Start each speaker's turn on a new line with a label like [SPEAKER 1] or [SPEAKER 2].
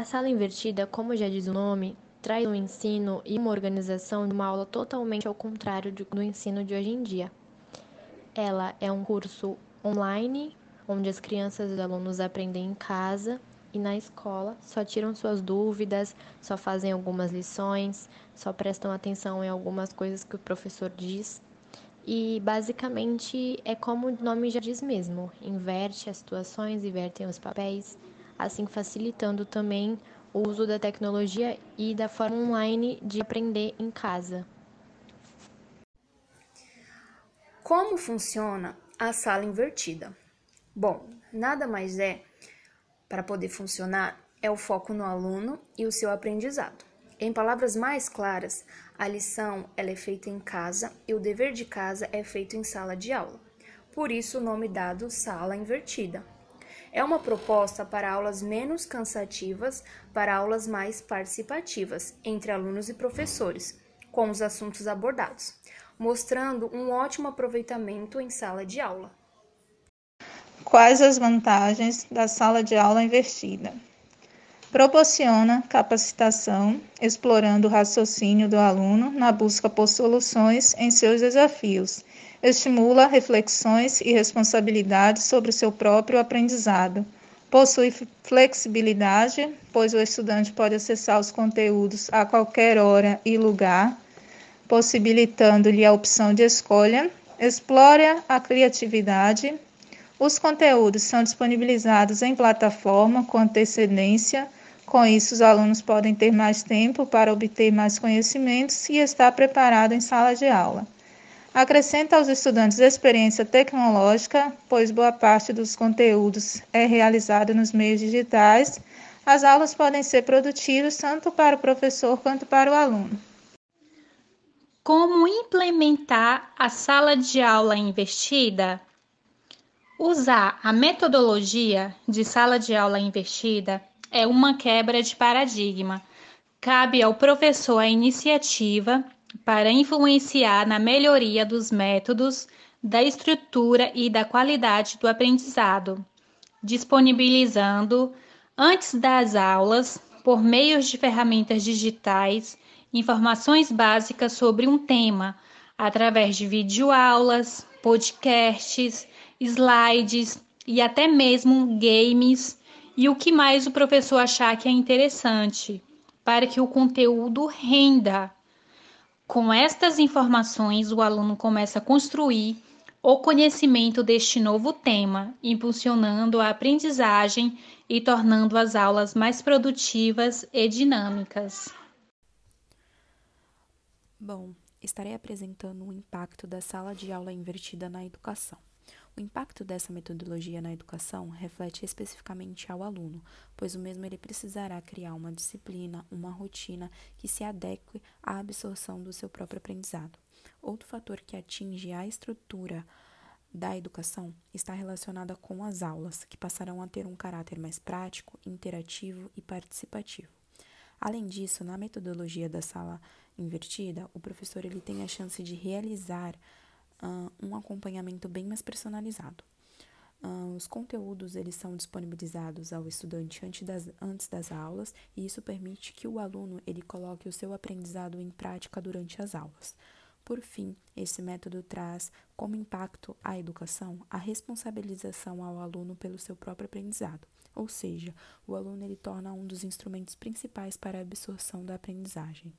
[SPEAKER 1] A sala invertida, como já diz o nome, traz um ensino e uma organização de uma aula totalmente ao contrário do ensino de hoje em dia. Ela é um curso online, onde as crianças e os alunos aprendem em casa e na escola só tiram suas dúvidas, só fazem algumas lições, só prestam atenção em algumas coisas que o professor diz. E basicamente é como o nome já diz mesmo, inverte as situações, invertem os papéis, assim facilitando também o uso da tecnologia e da forma online de aprender em casa.
[SPEAKER 2] Como funciona a sala invertida? Bom, nada mais é para poder funcionar é o foco no aluno e o seu aprendizado. Em palavras mais claras, a lição ela é feita em casa e o dever de casa é feito em sala de aula. Por isso o nome dado sala invertida. É uma proposta para aulas menos cansativas, para aulas mais participativas entre alunos e professores, com os assuntos abordados, mostrando um ótimo aproveitamento em sala de aula.
[SPEAKER 3] Quais as vantagens da sala de aula invertida? Proporciona capacitação, explorando o raciocínio do aluno na busca por soluções em seus desafios estimula reflexões e responsabilidade sobre o seu próprio aprendizado. Possui flexibilidade, pois o estudante pode acessar os conteúdos a qualquer hora e lugar, possibilitando-lhe a opção de escolha. Explora a criatividade. Os conteúdos são disponibilizados em plataforma com antecedência. Com isso, os alunos podem ter mais tempo para obter mais conhecimentos e estar preparado em sala de aula. Acrescenta aos estudantes experiência tecnológica, pois boa parte dos conteúdos é realizada nos meios digitais. As aulas podem ser produtivas tanto para o professor quanto para o aluno.
[SPEAKER 4] Como implementar a sala de aula invertida? Usar a metodologia de sala de aula invertida é uma quebra de paradigma. Cabe ao professor a iniciativa para influenciar na melhoria dos métodos, da estrutura e da qualidade do aprendizado, disponibilizando, antes das aulas, por meio de ferramentas digitais, informações básicas sobre um tema, através de videoaulas, podcasts, slides e até mesmo games. E o que mais o professor achar que é interessante, para que o conteúdo renda com estas informações, o aluno começa a construir o conhecimento deste novo tema, impulsionando a aprendizagem e tornando as aulas mais produtivas e dinâmicas.
[SPEAKER 5] Bom, estarei apresentando o impacto da sala de aula invertida na educação. O impacto dessa metodologia na educação reflete especificamente ao aluno, pois o mesmo ele precisará criar uma disciplina, uma rotina que se adeque à absorção do seu próprio aprendizado. Outro fator que atinge a estrutura da educação está relacionada com as aulas, que passarão a ter um caráter mais prático, interativo e participativo. Além disso, na metodologia da sala invertida, o professor ele tem a chance de realizar uh, um acompanhamento bem mais personalizado. Uh, os conteúdos eles são disponibilizados ao estudante antes das, antes das aulas e isso permite que o aluno ele coloque o seu aprendizado em prática durante as aulas. Por fim, esse método traz como impacto à educação a responsabilização ao aluno pelo seu próprio aprendizado, ou seja, o aluno ele torna um dos instrumentos principais para a absorção da aprendizagem.